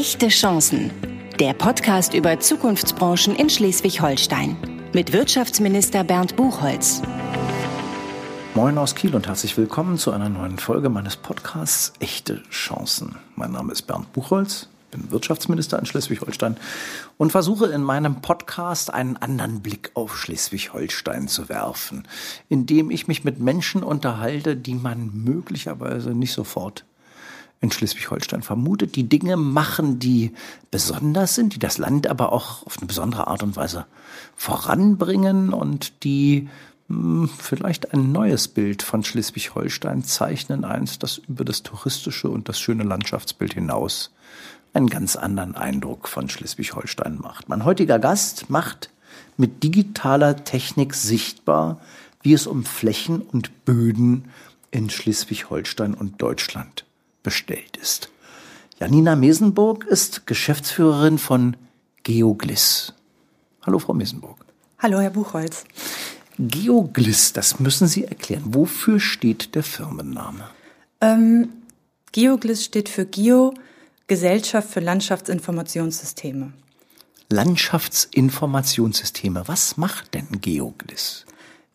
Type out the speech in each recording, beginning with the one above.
Echte Chancen. Der Podcast über Zukunftsbranchen in Schleswig-Holstein. Mit Wirtschaftsminister Bernd Buchholz. Moin aus Kiel und herzlich willkommen zu einer neuen Folge meines Podcasts Echte Chancen. Mein Name ist Bernd Buchholz, bin Wirtschaftsminister in Schleswig-Holstein und versuche in meinem Podcast einen anderen Blick auf Schleswig-Holstein zu werfen, indem ich mich mit Menschen unterhalte, die man möglicherweise nicht sofort in Schleswig-Holstein vermutet, die Dinge machen, die besonders sind, die das Land aber auch auf eine besondere Art und Weise voranbringen und die hm, vielleicht ein neues Bild von Schleswig-Holstein zeichnen, eins, das über das touristische und das schöne Landschaftsbild hinaus einen ganz anderen Eindruck von Schleswig-Holstein macht. Mein heutiger Gast macht mit digitaler Technik sichtbar, wie es um Flächen und Böden in Schleswig-Holstein und Deutschland bestellt ist. Janina Mesenburg ist Geschäftsführerin von Geoglis. Hallo, Frau Mesenburg. Hallo, Herr Buchholz. Geoglis, das müssen Sie erklären. Wofür steht der Firmenname? Ähm, Geoglis steht für Geo Gesellschaft für Landschaftsinformationssysteme. Landschaftsinformationssysteme. Was macht denn Geoglis?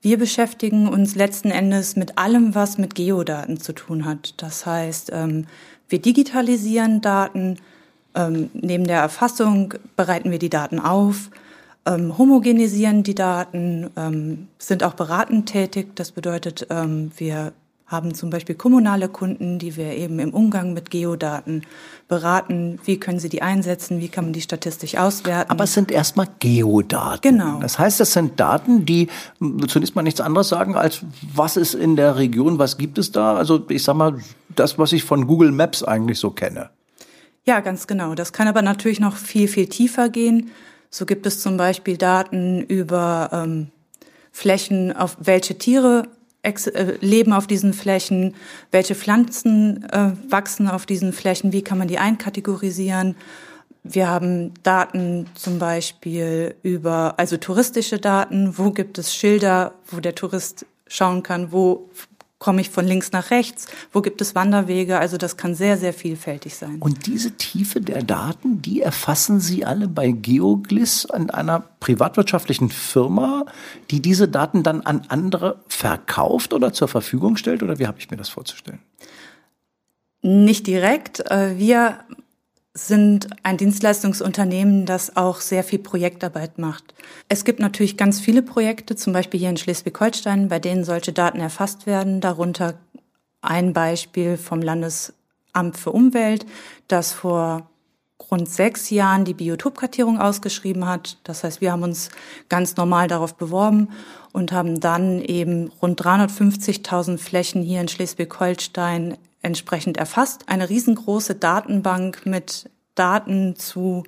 Wir beschäftigen uns letzten Endes mit allem, was mit Geodaten zu tun hat. Das heißt, ähm, wir digitalisieren Daten, ähm, neben der Erfassung bereiten wir die Daten auf, ähm, homogenisieren die Daten, sind auch beratend tätig. Das bedeutet, wir haben zum Beispiel kommunale Kunden, die wir eben im Umgang mit Geodaten beraten. Wie können sie die einsetzen? Wie kann man die statistisch auswerten? Aber es sind erstmal Geodaten. Genau. Das heißt, das sind Daten, die zunächst mal nichts anderes sagen, als was ist in der Region, was gibt es da? Also ich sag mal, das, was ich von Google Maps eigentlich so kenne. Ja, ganz genau. Das kann aber natürlich noch viel, viel tiefer gehen. So gibt es zum Beispiel Daten über ähm, Flächen, auf welche Tiere leben auf diesen Flächen, welche Pflanzen äh, wachsen auf diesen Flächen, wie kann man die einkategorisieren. Wir haben Daten zum Beispiel über, also touristische Daten, wo gibt es Schilder, wo der Tourist schauen kann, wo komme ich von links nach rechts, wo gibt es Wanderwege, also das kann sehr, sehr vielfältig sein. Und diese Tiefe der Daten, die erfassen Sie alle bei Geoglis an einer privatwirtschaftlichen Firma, die diese Daten dann an andere verkauft oder zur Verfügung stellt, oder wie habe ich mir das vorzustellen? Nicht direkt. Äh, wir sind ein Dienstleistungsunternehmen, das auch sehr viel Projektarbeit macht. Es gibt natürlich ganz viele Projekte, zum Beispiel hier in Schleswig-Holstein, bei denen solche Daten erfasst werden. Darunter ein Beispiel vom Landesamt für Umwelt, das vor rund sechs Jahren die Biotopkartierung ausgeschrieben hat. Das heißt, wir haben uns ganz normal darauf beworben und haben dann eben rund 350.000 Flächen hier in Schleswig-Holstein entsprechend erfasst. Eine riesengroße Datenbank mit Daten zu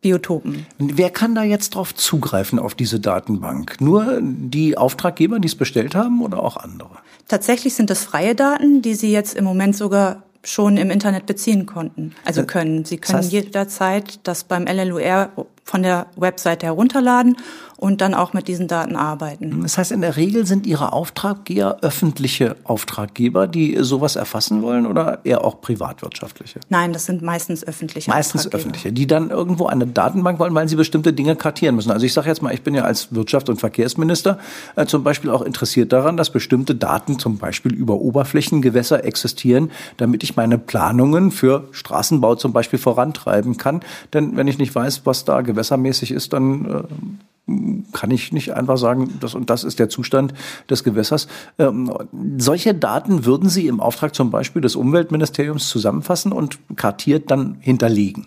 Biotopen. Wer kann da jetzt drauf zugreifen auf diese Datenbank? Nur die Auftraggeber, die es bestellt haben oder auch andere? Tatsächlich sind das freie Daten, die Sie jetzt im Moment sogar schon im Internet beziehen konnten, also äh, können. Sie können das heißt, jederzeit das beim LLUR von der Webseite herunterladen und dann auch mit diesen Daten arbeiten. Das heißt, in der Regel sind Ihre Auftraggeber öffentliche Auftraggeber, die sowas erfassen wollen oder eher auch privatwirtschaftliche? Nein, das sind meistens öffentliche Meistens öffentliche, die dann irgendwo eine Datenbank wollen, weil sie bestimmte Dinge kartieren müssen. Also ich sage jetzt mal, ich bin ja als Wirtschafts- und Verkehrsminister äh, zum Beispiel auch interessiert daran, dass bestimmte Daten zum Beispiel über Oberflächengewässer existieren, damit ich meine Planungen für Straßenbau zum Beispiel vorantreiben kann. Denn wenn ich nicht weiß, was da gewässermäßig ist, dann äh, kann ich nicht einfach sagen, das und das ist der Zustand des Gewässers. Ähm, solche Daten würden Sie im Auftrag zum Beispiel des Umweltministeriums zusammenfassen und kartiert dann hinterlegen.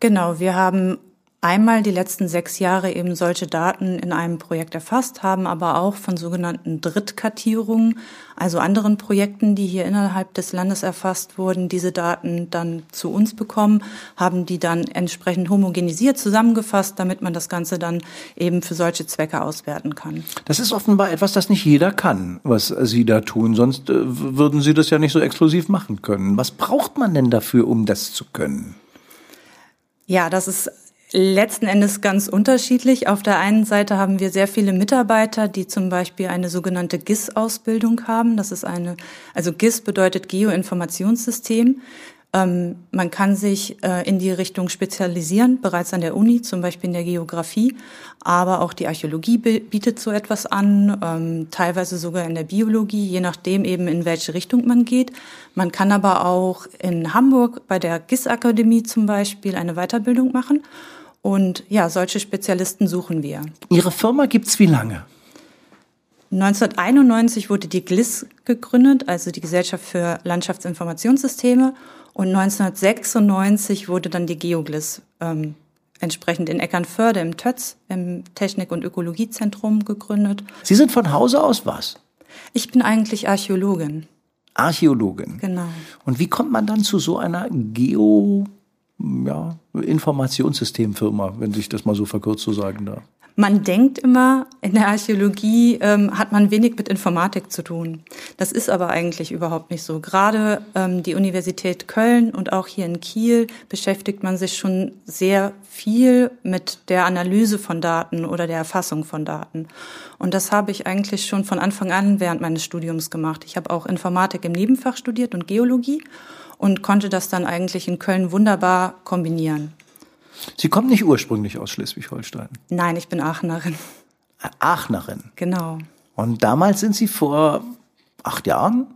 Genau, wir haben einmal die letzten sechs Jahre eben solche Daten in einem Projekt erfasst, haben aber auch von sogenannten Drittkartierungen, also anderen Projekten, die hier innerhalb des Landes erfasst wurden, diese Daten dann zu uns bekommen, haben die dann entsprechend homogenisiert zusammengefasst, damit man das Ganze dann eben für solche Zwecke auswerten kann. Das ist offenbar etwas, das nicht jeder kann, was Sie da tun, sonst äh, würden Sie das ja nicht so exklusiv machen können. Was braucht man denn dafür, um das zu können? Ja, das ist letzten Endes ganz unterschiedlich. Auf der einen Seite haben wir sehr viele Mitarbeiter, die zum Beispiel eine sogenannte GIS-Ausbildung haben. Das ist eine, also GIS bedeutet Geoinformationssystem. Ähm, man kann sich äh, in die Richtung spezialisieren, bereits an der Uni, zum Beispiel in der Geografie, aber auch die Archäologie bietet so etwas an, ähm, teilweise sogar in der Biologie, je nachdem eben in welche Richtung man geht. Man kann aber auch in Hamburg bei der GIS-Akademie zum Beispiel eine Weiterbildung machen. Und ja, solche Spezialisten suchen wir. Ihre Firma gibt's wie lange? 1991 wurde die GLIS gegründet, also die Gesellschaft für Landschaftsinformationssysteme. Und 1996 wurde dann die Geoglis ähm, entsprechend in Eckernförde im Tötz im Technik- und Ökologiezentrum gegründet. Sie sind von Hause aus was? Ich bin eigentlich Archäologin. Archäologin. Genau. Und wie kommt man dann zu so einer Geo ja, Informationssystemfirma, wenn sich das mal so verkürzt so sagen darf? Man denkt immer, in der Archäologie ähm, hat man wenig mit Informatik zu tun. Das ist aber eigentlich überhaupt nicht so. Gerade ähm, die Universität Köln und auch hier in Kiel beschäftigt man sich schon sehr viel mit der Analyse von Daten oder der Erfassung von Daten. Und das habe ich eigentlich schon von Anfang an während meines Studiums gemacht. Ich habe auch Informatik im Nebenfach studiert und Geologie und konnte das dann eigentlich in Köln wunderbar kombinieren. Sie kommen nicht ursprünglich aus Schleswig-Holstein? Nein, ich bin Aachenerin. Aachenerin? Genau. Und damals sind Sie vor acht Jahren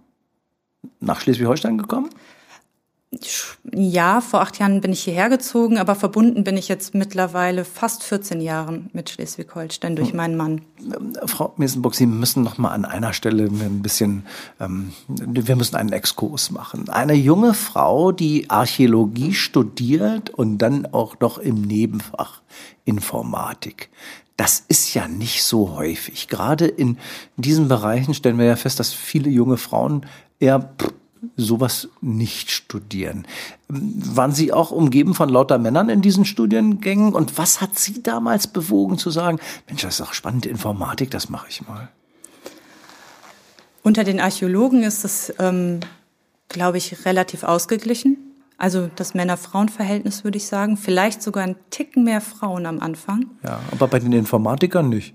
nach Schleswig-Holstein gekommen? Ja, vor acht Jahren bin ich hierher gezogen, aber verbunden bin ich jetzt mittlerweile fast 14 Jahren mit Schleswig-Holstein durch meinen Mann. Frau Mesenburg, Sie müssen noch mal an einer Stelle ein bisschen, ähm, wir müssen einen Exkurs machen. Eine junge Frau, die Archäologie studiert und dann auch noch im Nebenfach Informatik. Das ist ja nicht so häufig. Gerade in diesen Bereichen stellen wir ja fest, dass viele junge Frauen eher sowas nicht studieren. Waren Sie auch umgeben von lauter Männern in diesen Studiengängen? Und was hat Sie damals bewogen zu sagen, Mensch, das ist auch spannend, Informatik, das mache ich mal? Unter den Archäologen ist es, ähm, glaube ich, relativ ausgeglichen. Also das Männer-Frauen-Verhältnis würde ich sagen. Vielleicht sogar ein Ticken mehr Frauen am Anfang. Ja, aber bei den Informatikern nicht.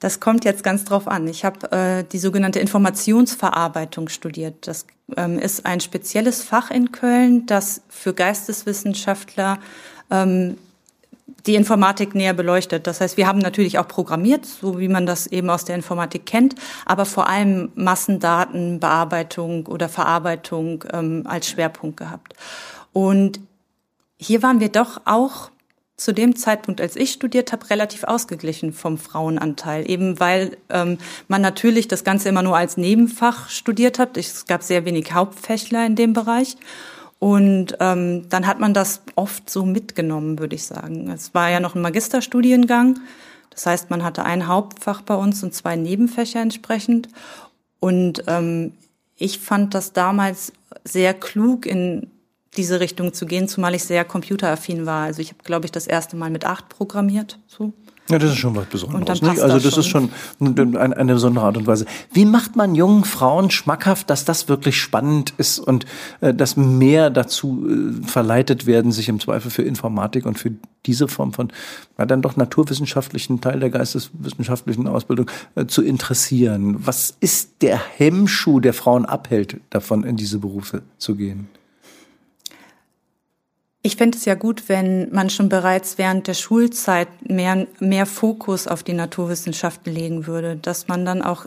Das kommt jetzt ganz drauf an. Ich habe äh, die sogenannte Informationsverarbeitung studiert. Das ähm, ist ein spezielles Fach in Köln, das für Geisteswissenschaftler ähm, die Informatik näher beleuchtet. Das heißt, wir haben natürlich auch programmiert, so wie man das eben aus der Informatik kennt, aber vor allem Massendatenbearbeitung oder Verarbeitung ähm, als Schwerpunkt gehabt. Und hier waren wir doch auch zu dem Zeitpunkt, als ich studiert habe, relativ ausgeglichen vom Frauenanteil, eben weil ähm, man natürlich das Ganze immer nur als Nebenfach studiert hat. Es gab sehr wenig Hauptfächler in dem Bereich. Und ähm, dann hat man das oft so mitgenommen, würde ich sagen. Es war ja noch ein Magisterstudiengang. Das heißt, man hatte ein Hauptfach bei uns und zwei Nebenfächer entsprechend. Und ähm, ich fand das damals sehr klug in diese Richtung zu gehen, zumal ich sehr computeraffin war. Also ich habe, glaube ich, das erste Mal mit acht programmiert. So. Ja, das ist schon was Besonderes. Und also das, das ist schon eine, eine besondere Art und Weise. Wie macht man jungen Frauen schmackhaft, dass das wirklich spannend ist und äh, dass mehr dazu äh, verleitet werden, sich im Zweifel für Informatik und für diese Form von ja, dann doch naturwissenschaftlichen Teil der geisteswissenschaftlichen Ausbildung äh, zu interessieren? Was ist der Hemmschuh, der Frauen abhält, davon in diese Berufe zu gehen? Ich fände es ja gut, wenn man schon bereits während der Schulzeit mehr, mehr Fokus auf die Naturwissenschaften legen würde, dass man dann auch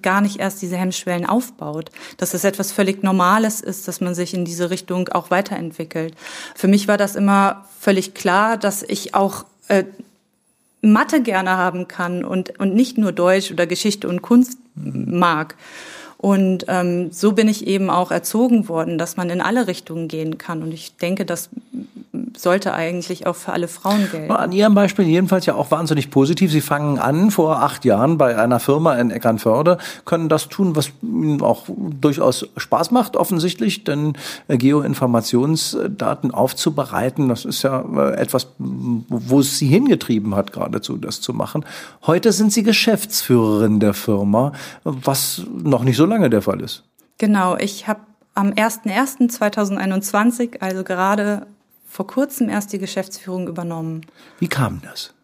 gar nicht erst diese Hemmschwellen aufbaut, dass es etwas völlig Normales ist, dass man sich in diese Richtung auch weiterentwickelt. Für mich war das immer völlig klar, dass ich auch äh, Mathe gerne haben kann und, und nicht nur Deutsch oder Geschichte und Kunst mag. Und ähm, so bin ich eben auch erzogen worden, dass man in alle Richtungen gehen kann. Und ich denke, das sollte eigentlich auch für alle Frauen gelten. An Ihrem Beispiel jedenfalls ja auch wahnsinnig positiv. Sie fangen an vor acht Jahren bei einer Firma in Eckernförde, können das tun, was Ihnen auch durchaus Spaß macht, offensichtlich, denn äh, Geoinformationsdaten aufzubereiten, das ist ja äh, etwas, wo es Sie hingetrieben hat, geradezu das zu machen. Heute sind Sie Geschäftsführerin der Firma, was noch nicht so lange der Fall ist. Genau, ich habe am 01.01.2021, also gerade vor kurzem erst die Geschäftsführung übernommen. Wie kam das?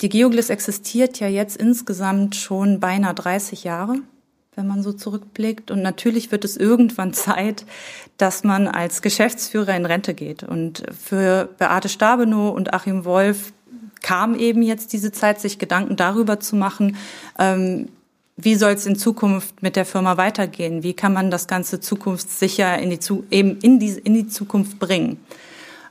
Die Geoglis existiert ja jetzt insgesamt schon beinahe 30 Jahre. wenn man so zurückblickt. Und natürlich wird es irgendwann Zeit, dass man als Geschäftsführer in Rente geht. Und für Beate Stabenow und Achim Wolf kam eben jetzt diese Zeit, sich Gedanken darüber zu machen, ähm, wie soll es in Zukunft mit der Firma weitergehen? Wie kann man das Ganze zukunftssicher in die, eben in die, in die Zukunft bringen?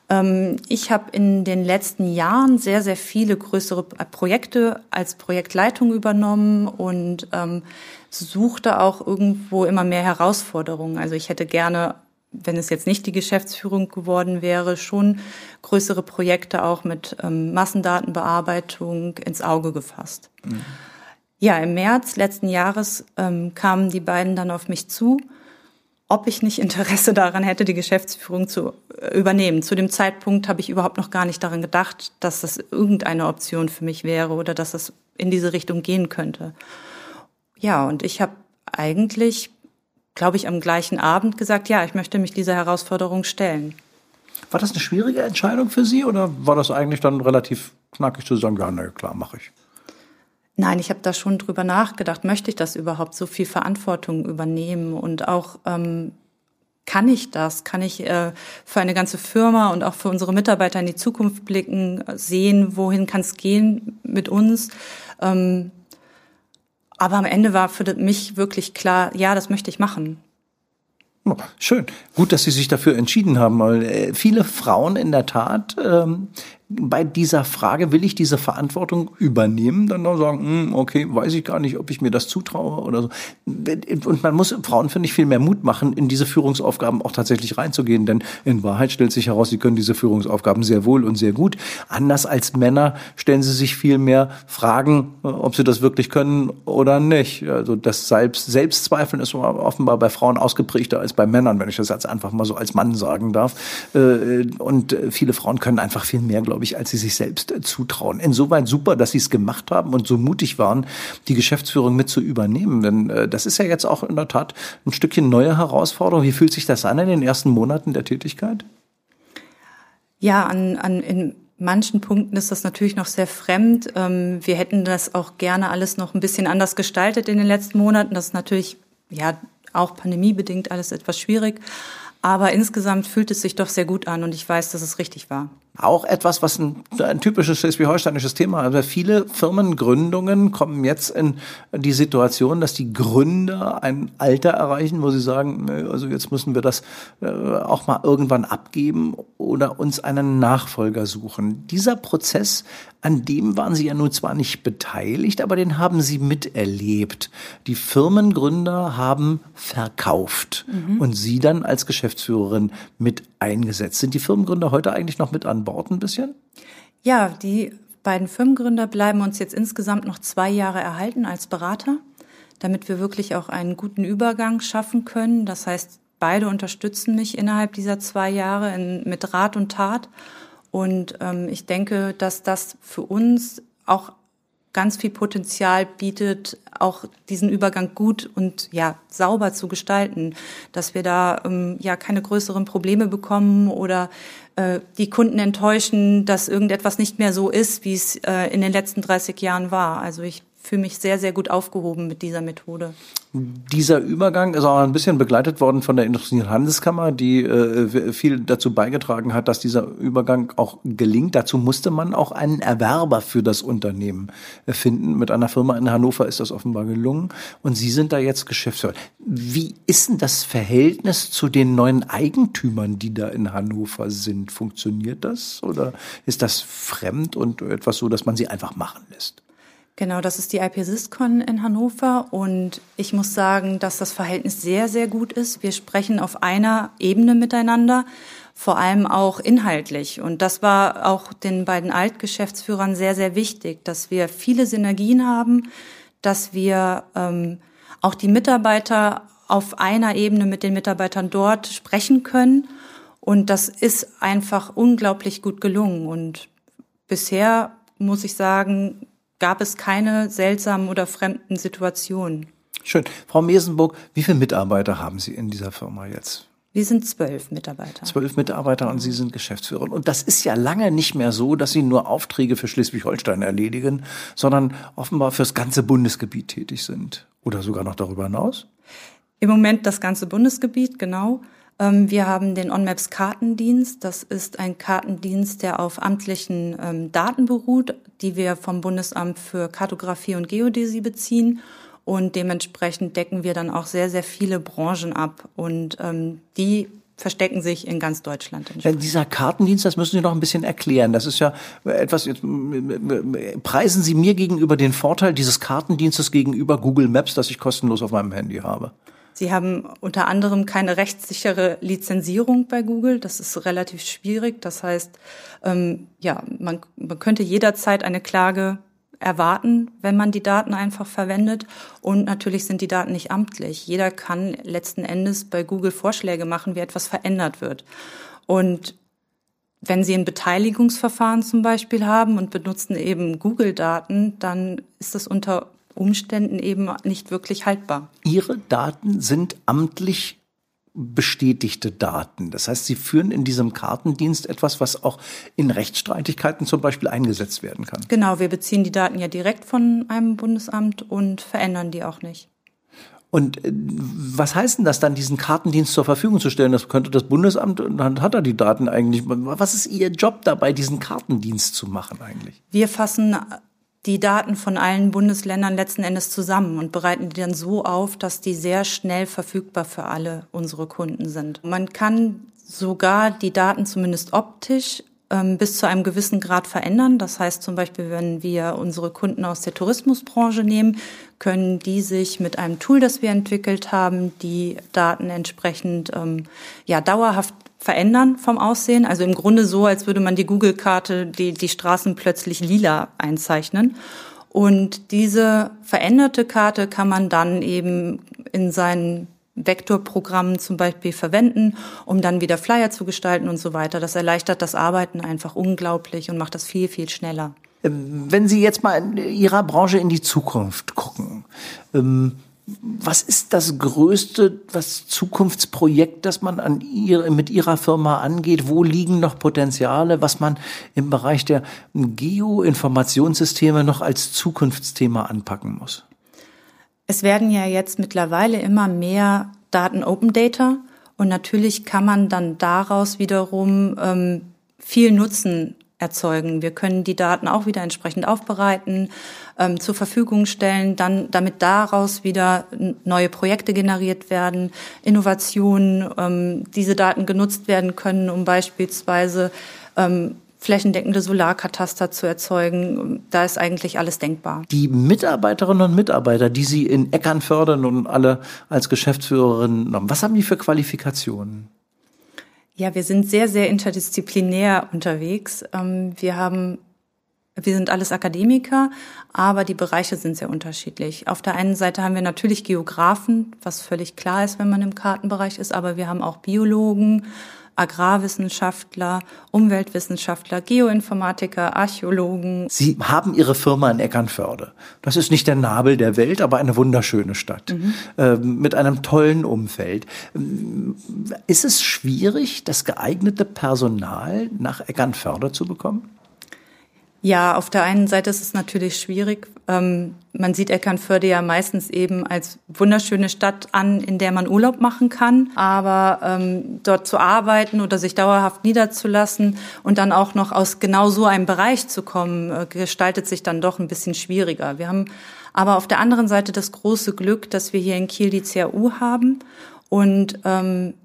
Ähm, ich habe in den letzten Jahren sehr, sehr viele größere Projekte als Projektleitung übernommen und ähm, suchte auch irgendwo immer mehr Herausforderungen. Also ich hätte gerne, wenn es jetzt nicht die Geschäftsführung geworden wäre, schon größere Projekte auch mit ähm, Massendatenbearbeitung ins Auge gefasst. Mhm. Ja, im März letzten Jahres ähm, kamen die beiden dann auf mich zu ob ich nicht Interesse daran hätte, die Geschäftsführung zu äh, übernehmen. Zu dem Zeitpunkt habe ich überhaupt noch gar nicht daran gedacht, dass das irgendeine Option für mich wäre oder dass das in diese Richtung gehen könnte. Ja, und ich habe eigentlich, glaube ich, am gleichen Abend gesagt, ja, ich möchte mich dieser Herausforderung stellen. War das eine schwierige Entscheidung für Sie oder war das eigentlich dann relativ knackig zu sagen, ja, na klar, mache ich? Nein, ich habe da schon drüber nachgedacht. Möchte ich das überhaupt so viel Verantwortung übernehmen und auch ähm, kann ich das? Kann ich äh, für eine ganze Firma und auch für unsere Mitarbeiter in die Zukunft blicken, sehen, wohin kann es gehen mit uns? Ähm, aber am Ende war für mich wirklich klar, ja, das möchte ich machen. Oh, schön. Gut, dass Sie sich dafür entschieden haben, weil äh, viele Frauen in der Tat ähm, bei dieser Frage, will ich diese Verantwortung übernehmen, dann noch sagen, hm, okay, weiß ich gar nicht, ob ich mir das zutraue oder so. Und man muss Frauen, finde ich, viel mehr Mut machen, in diese Führungsaufgaben auch tatsächlich reinzugehen, denn in Wahrheit stellt sich heraus, sie können diese Führungsaufgaben sehr wohl und sehr gut. Anders als Männer stellen sie sich viel mehr Fragen, ob sie das wirklich können oder nicht. Also das Selbst Selbstzweifeln ist offenbar bei Frauen ausgeprägter als bei Männern, wenn ich das jetzt einfach mal so als Mann sagen darf. Äh, und viele Frauen können einfach viel mehr, glaube ich, glaube ich, als sie sich selbst äh, zutrauen. Insoweit super, dass sie es gemacht haben und so mutig waren, die Geschäftsführung mit zu übernehmen. Denn äh, das ist ja jetzt auch in der Tat ein Stückchen neue Herausforderung. Wie fühlt sich das an in den ersten Monaten der Tätigkeit? Ja, an, an in manchen Punkten ist das natürlich noch sehr fremd. Ähm, wir hätten das auch gerne alles noch ein bisschen anders gestaltet in den letzten Monaten. Das ist natürlich ja auch pandemiebedingt alles etwas schwierig. Aber insgesamt fühlt es sich doch sehr gut an und ich weiß, dass es richtig war. Auch etwas, was ein, ein typisches schleswig-holsteinisches Thema ist. Also viele Firmengründungen kommen jetzt in die Situation, dass die Gründer ein Alter erreichen, wo sie sagen, also jetzt müssen wir das äh, auch mal irgendwann abgeben oder uns einen Nachfolger suchen. Dieser Prozess an dem waren Sie ja nun zwar nicht beteiligt, aber den haben Sie miterlebt. Die Firmengründer haben verkauft mhm. und Sie dann als Geschäftsführerin mit eingesetzt. Sind die Firmengründer heute eigentlich noch mit an Bord ein bisschen? Ja, die beiden Firmengründer bleiben uns jetzt insgesamt noch zwei Jahre erhalten als Berater, damit wir wirklich auch einen guten Übergang schaffen können. Das heißt, beide unterstützen mich innerhalb dieser zwei Jahre in, mit Rat und Tat. Und ähm, ich denke, dass das für uns auch ganz viel Potenzial bietet, auch diesen Übergang gut und ja sauber zu gestalten, dass wir da ähm, ja keine größeren Probleme bekommen oder äh, die Kunden enttäuschen, dass irgendetwas nicht mehr so ist, wie es äh, in den letzten 30 Jahren war. Also ich fühle mich sehr, sehr gut aufgehoben mit dieser Methode. Dieser Übergang ist auch ein bisschen begleitet worden von der Industrie- und Handelskammer, die äh, viel dazu beigetragen hat, dass dieser Übergang auch gelingt. Dazu musste man auch einen Erwerber für das Unternehmen finden. Mit einer Firma in Hannover ist das offenbar gelungen. Und Sie sind da jetzt Geschäftsführer. Wie ist denn das Verhältnis zu den neuen Eigentümern, die da in Hannover sind? Funktioniert das oder ist das fremd und etwas so, dass man sie einfach machen lässt? Genau, das ist die IPSysCon in Hannover und ich muss sagen, dass das Verhältnis sehr, sehr gut ist. Wir sprechen auf einer Ebene miteinander, vor allem auch inhaltlich. Und das war auch den beiden Altgeschäftsführern sehr, sehr wichtig, dass wir viele Synergien haben, dass wir ähm, auch die Mitarbeiter auf einer Ebene mit den Mitarbeitern dort sprechen können. Und das ist einfach unglaublich gut gelungen. Und bisher muss ich sagen, gab es keine seltsamen oder fremden Situationen. Schön. Frau Mesenburg, wie viele Mitarbeiter haben Sie in dieser Firma jetzt? Wir sind zwölf Mitarbeiter. Zwölf Mitarbeiter und Sie sind Geschäftsführerin. Und das ist ja lange nicht mehr so, dass Sie nur Aufträge für Schleswig-Holstein erledigen, sondern offenbar fürs ganze Bundesgebiet tätig sind. Oder sogar noch darüber hinaus? Im Moment das ganze Bundesgebiet, genau. Ähm, wir haben den OnMaps Kartendienst. Das ist ein Kartendienst, der auf amtlichen ähm, Daten beruht, die wir vom Bundesamt für Kartografie und Geodäsie beziehen. Und dementsprechend decken wir dann auch sehr, sehr viele Branchen ab. Und ähm, die verstecken sich in ganz Deutschland. Ja, dieser Kartendienst, das müssen Sie noch ein bisschen erklären. Das ist ja etwas, jetzt, preisen Sie mir gegenüber den Vorteil dieses Kartendienstes gegenüber Google Maps, das ich kostenlos auf meinem Handy habe. Sie haben unter anderem keine rechtssichere Lizenzierung bei Google. Das ist relativ schwierig. Das heißt, ähm, ja, man, man könnte jederzeit eine Klage erwarten, wenn man die Daten einfach verwendet. Und natürlich sind die Daten nicht amtlich. Jeder kann letzten Endes bei Google Vorschläge machen, wie etwas verändert wird. Und wenn Sie ein Beteiligungsverfahren zum Beispiel haben und benutzen eben Google-Daten, dann ist das unter Umständen eben nicht wirklich haltbar. Ihre Daten sind amtlich bestätigte Daten. Das heißt, Sie führen in diesem Kartendienst etwas, was auch in Rechtsstreitigkeiten zum Beispiel eingesetzt werden kann. Genau, wir beziehen die Daten ja direkt von einem Bundesamt und verändern die auch nicht. Und äh, was heißt denn das dann, diesen Kartendienst zur Verfügung zu stellen? Das könnte das Bundesamt, dann hat er die Daten eigentlich. Was ist Ihr Job dabei, diesen Kartendienst zu machen eigentlich? Wir fassen die Daten von allen Bundesländern letzten Endes zusammen und bereiten die dann so auf, dass die sehr schnell verfügbar für alle unsere Kunden sind. Man kann sogar die Daten zumindest optisch ähm, bis zu einem gewissen Grad verändern. Das heißt zum Beispiel, wenn wir unsere Kunden aus der Tourismusbranche nehmen, können die sich mit einem Tool, das wir entwickelt haben, die Daten entsprechend ähm, ja dauerhaft verändern vom Aussehen. Also im Grunde so, als würde man die Google-Karte, die, die Straßen plötzlich lila einzeichnen. Und diese veränderte Karte kann man dann eben in seinen Vektorprogrammen zum Beispiel verwenden, um dann wieder Flyer zu gestalten und so weiter. Das erleichtert das Arbeiten einfach unglaublich und macht das viel, viel schneller. Wenn Sie jetzt mal in Ihrer Branche in die Zukunft gucken, ähm was ist das größte was Zukunftsprojekt, das man an ihr, mit Ihrer Firma angeht? Wo liegen noch Potenziale, was man im Bereich der Geoinformationssysteme noch als Zukunftsthema anpacken muss? Es werden ja jetzt mittlerweile immer mehr Daten Open Data und natürlich kann man dann daraus wiederum ähm, viel Nutzen erzeugen. Wir können die Daten auch wieder entsprechend aufbereiten, ähm, zur Verfügung stellen, dann damit daraus wieder neue Projekte generiert werden, Innovationen, ähm, diese Daten genutzt werden können, um beispielsweise ähm, flächendeckende Solarkataster zu erzeugen. Da ist eigentlich alles denkbar. Die Mitarbeiterinnen und Mitarbeiter, die Sie in Eckern fördern und alle als Geschäftsführerin, was haben die für Qualifikationen? Ja, wir sind sehr, sehr interdisziplinär unterwegs. Ähm, wir haben wir sind alles Akademiker, aber die Bereiche sind sehr unterschiedlich. Auf der einen Seite haben wir natürlich Geografen, was völlig klar ist, wenn man im Kartenbereich ist, aber wir haben auch Biologen, Agrarwissenschaftler, Umweltwissenschaftler, Geoinformatiker, Archäologen. Sie haben Ihre Firma in Eckernförde. Das ist nicht der Nabel der Welt, aber eine wunderschöne Stadt mhm. äh, mit einem tollen Umfeld. Ist es schwierig, das geeignete Personal nach Eckernförde zu bekommen? Ja, auf der einen Seite ist es natürlich schwierig. Ähm, man sieht Eckernförde ja meistens eben als wunderschöne Stadt an, in der man Urlaub machen kann. Aber ähm, dort zu arbeiten oder sich dauerhaft niederzulassen und dann auch noch aus genau so einem Bereich zu kommen, äh, gestaltet sich dann doch ein bisschen schwieriger. Wir haben aber auf der anderen Seite das große Glück, dass wir hier in Kiel die CAU haben und ähm,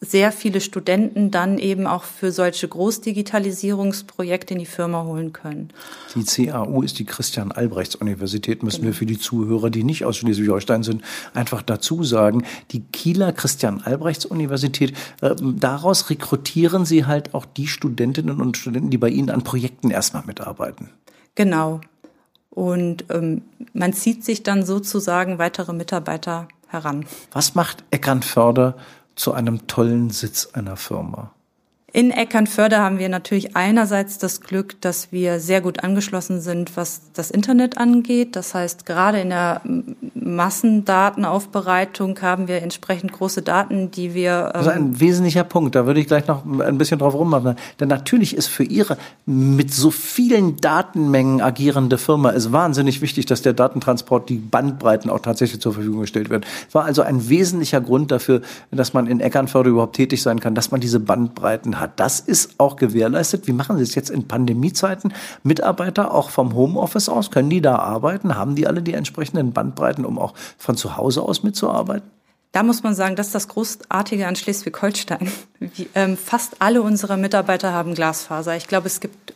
sehr viele Studenten dann eben auch für solche Großdigitalisierungsprojekte in die Firma holen können. Die CAU ist die Christian-Albrechts-Universität, müssen genau. wir für die Zuhörer, die nicht aus Schleswig-Holstein sind, einfach dazu sagen. Die Kieler Christian-Albrechts-Universität, äh, daraus rekrutieren Sie halt auch die Studentinnen und Studenten, die bei Ihnen an Projekten erstmal mitarbeiten. Genau. Und ähm, man zieht sich dann sozusagen weitere Mitarbeiter heran. Was macht Eckernförde zu einem tollen Sitz einer Firma? In Eckernförde haben wir natürlich einerseits das Glück, dass wir sehr gut angeschlossen sind, was das Internet angeht. Das heißt, gerade in der Massendatenaufbereitung haben wir entsprechend große Daten, die wir. Ähm also ein wesentlicher Punkt, da würde ich gleich noch ein bisschen drauf rummachen. Denn natürlich ist für Ihre mit so vielen Datenmengen agierende Firma es wahnsinnig wichtig, dass der Datentransport, die Bandbreiten auch tatsächlich zur Verfügung gestellt werden. War also ein wesentlicher Grund dafür, dass man in Eckernförde überhaupt tätig sein kann, dass man diese Bandbreiten hat. Das ist auch gewährleistet. Wie machen Sie es jetzt in Pandemiezeiten? Mitarbeiter auch vom Homeoffice aus, können die da arbeiten? Haben die alle die entsprechenden Bandbreiten, um auch von zu Hause aus mitzuarbeiten? Da muss man sagen, das ist das Großartige an Schleswig-Holstein. Ähm, fast alle unserer Mitarbeiter haben Glasfaser. Ich glaube, es gibt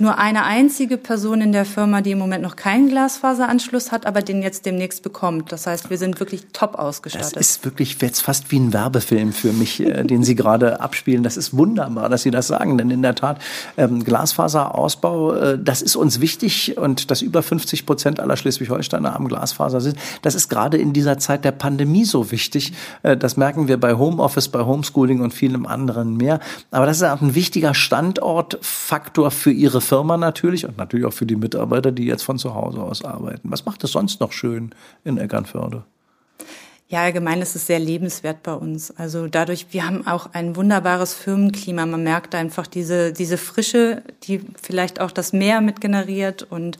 nur eine einzige Person in der Firma, die im Moment noch keinen Glasfaseranschluss hat, aber den jetzt demnächst bekommt. Das heißt, wir sind wirklich top ausgestattet. Das ist wirklich jetzt fast wie ein Werbefilm für mich, äh, den Sie gerade abspielen. Das ist wunderbar, dass Sie das sagen, denn in der Tat ähm, Glasfaserausbau, äh, das ist uns wichtig und dass über 50 Prozent aller Schleswig-Holsteiner am Glasfaser sind, das ist gerade in dieser Zeit der Pandemie so wichtig. Äh, das merken wir bei Homeoffice, bei Homeschooling und vielem anderen mehr. Aber das ist auch ein wichtiger Standortfaktor für Ihre Firma natürlich und natürlich auch für die Mitarbeiter, die jetzt von zu Hause aus arbeiten. Was macht es sonst noch schön in Eckernförde? Ja, allgemein ist es sehr lebenswert bei uns. Also dadurch, wir haben auch ein wunderbares Firmenklima. Man merkt einfach diese, diese Frische, die vielleicht auch das Meer mit generiert. Und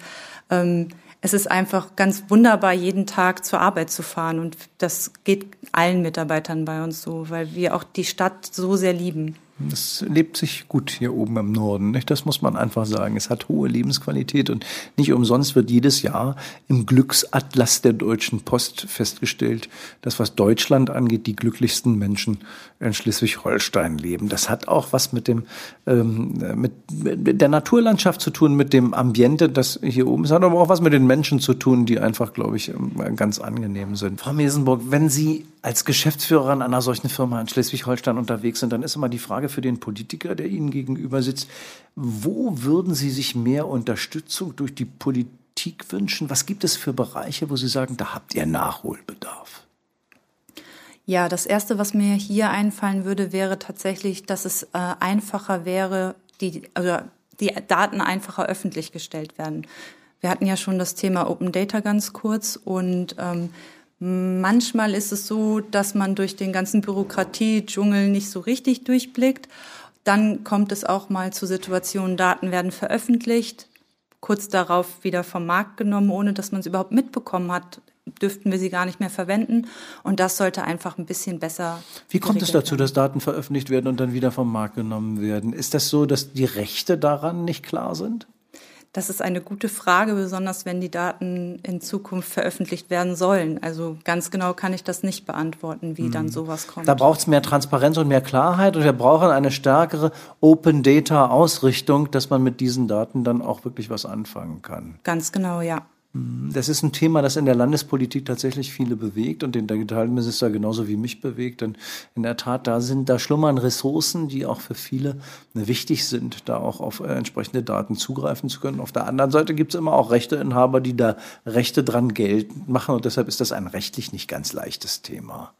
ähm, es ist einfach ganz wunderbar, jeden Tag zur Arbeit zu fahren. Und das geht allen Mitarbeitern bei uns so, weil wir auch die Stadt so sehr lieben. Es lebt sich gut hier oben im Norden. Nicht? Das muss man einfach sagen. Es hat hohe Lebensqualität und nicht umsonst wird jedes Jahr im Glücksatlas der Deutschen Post festgestellt, dass was Deutschland angeht, die glücklichsten Menschen in Schleswig-Holstein leben. Das hat auch was mit dem ähm, mit, der Naturlandschaft zu tun, mit dem Ambiente, das hier oben ist. Hat aber auch was mit den Menschen zu tun, die einfach, glaube ich, ganz angenehm sind. Frau Mesenburg, wenn Sie als Geschäftsführerin einer solchen Firma in Schleswig-Holstein unterwegs sind, dann ist immer die Frage für den Politiker, der Ihnen gegenüber sitzt, wo würden Sie sich mehr Unterstützung durch die Politik wünschen? Was gibt es für Bereiche, wo Sie sagen, da habt ihr Nachholbedarf? Ja, das Erste, was mir hier einfallen würde, wäre tatsächlich, dass es äh, einfacher wäre, die, also die Daten einfacher öffentlich gestellt werden. Wir hatten ja schon das Thema Open Data ganz kurz und ähm, Manchmal ist es so, dass man durch den ganzen Bürokratie-Dschungel nicht so richtig durchblickt. Dann kommt es auch mal zu Situationen, Daten werden veröffentlicht, kurz darauf wieder vom Markt genommen, ohne dass man es überhaupt mitbekommen hat, dürften wir sie gar nicht mehr verwenden. Und das sollte einfach ein bisschen besser. Wie kommt es dazu, werden. dass Daten veröffentlicht werden und dann wieder vom Markt genommen werden? Ist das so, dass die Rechte daran nicht klar sind? Das ist eine gute Frage, besonders wenn die Daten in Zukunft veröffentlicht werden sollen. Also ganz genau kann ich das nicht beantworten, wie mhm. dann sowas kommt. Da braucht es mehr Transparenz und mehr Klarheit und wir brauchen eine stärkere Open Data Ausrichtung, dass man mit diesen Daten dann auch wirklich was anfangen kann. Ganz genau, ja. Das ist ein Thema, das in der Landespolitik tatsächlich viele bewegt und den Digitalminister genauso wie mich bewegt. Denn in der Tat, da sind, da schlummern Ressourcen, die auch für viele wichtig sind, da auch auf äh, entsprechende Daten zugreifen zu können. Auf der anderen Seite gibt es immer auch Rechteinhaber, die da Rechte dran geltend machen und deshalb ist das ein rechtlich nicht ganz leichtes Thema.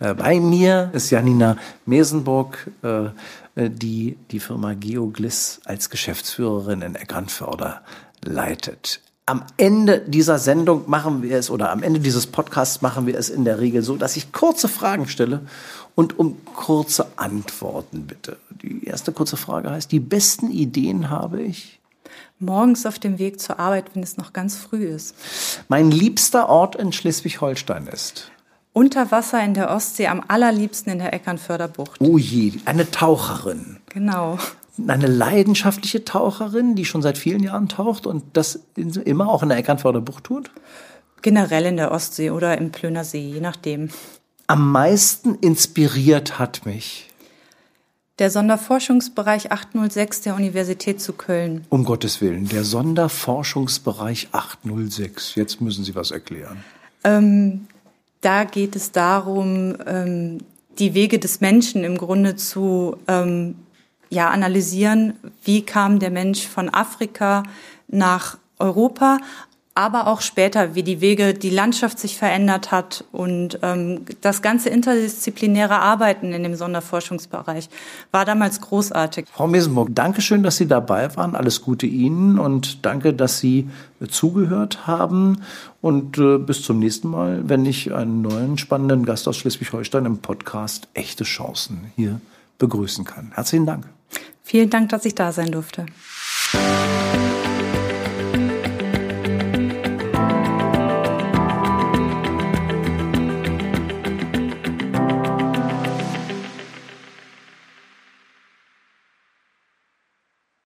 Äh, bei mir ist Janina Mesenburg, äh, die die Firma Geogliss als Geschäftsführerin in Eckernförder leitet am Ende dieser Sendung machen wir es oder am Ende dieses Podcasts machen wir es in der Regel so, dass ich kurze Fragen stelle und um kurze Antworten bitte. Die erste kurze Frage heißt, die besten Ideen habe ich? Morgens auf dem Weg zur Arbeit, wenn es noch ganz früh ist. Mein liebster Ort in Schleswig-Holstein ist? Unter Wasser in der Ostsee, am allerliebsten in der Eckernförderbucht. Oh je, eine Taucherin. Genau eine leidenschaftliche Taucherin, die schon seit vielen Jahren taucht und das immer auch in der Eckernförder Bucht tut? Generell in der Ostsee oder im Plöner See, je nachdem. Am meisten inspiriert hat mich der Sonderforschungsbereich 806 der Universität zu Köln. Um Gottes Willen, der Sonderforschungsbereich 806. Jetzt müssen Sie was erklären. Ähm, da geht es darum, ähm, die Wege des Menschen im Grunde zu ähm, ja, analysieren, wie kam der Mensch von Afrika nach Europa, aber auch später, wie die Wege, die Landschaft sich verändert hat und ähm, das ganze interdisziplinäre Arbeiten in dem Sonderforschungsbereich war damals großartig. Frau Mesenburg, danke schön, dass Sie dabei waren. Alles Gute Ihnen und danke, dass Sie zugehört haben. Und äh, bis zum nächsten Mal, wenn ich einen neuen spannenden Gast aus Schleswig-Holstein im Podcast Echte Chancen hier begrüßen kann. Herzlichen Dank. Vielen Dank, dass ich da sein durfte.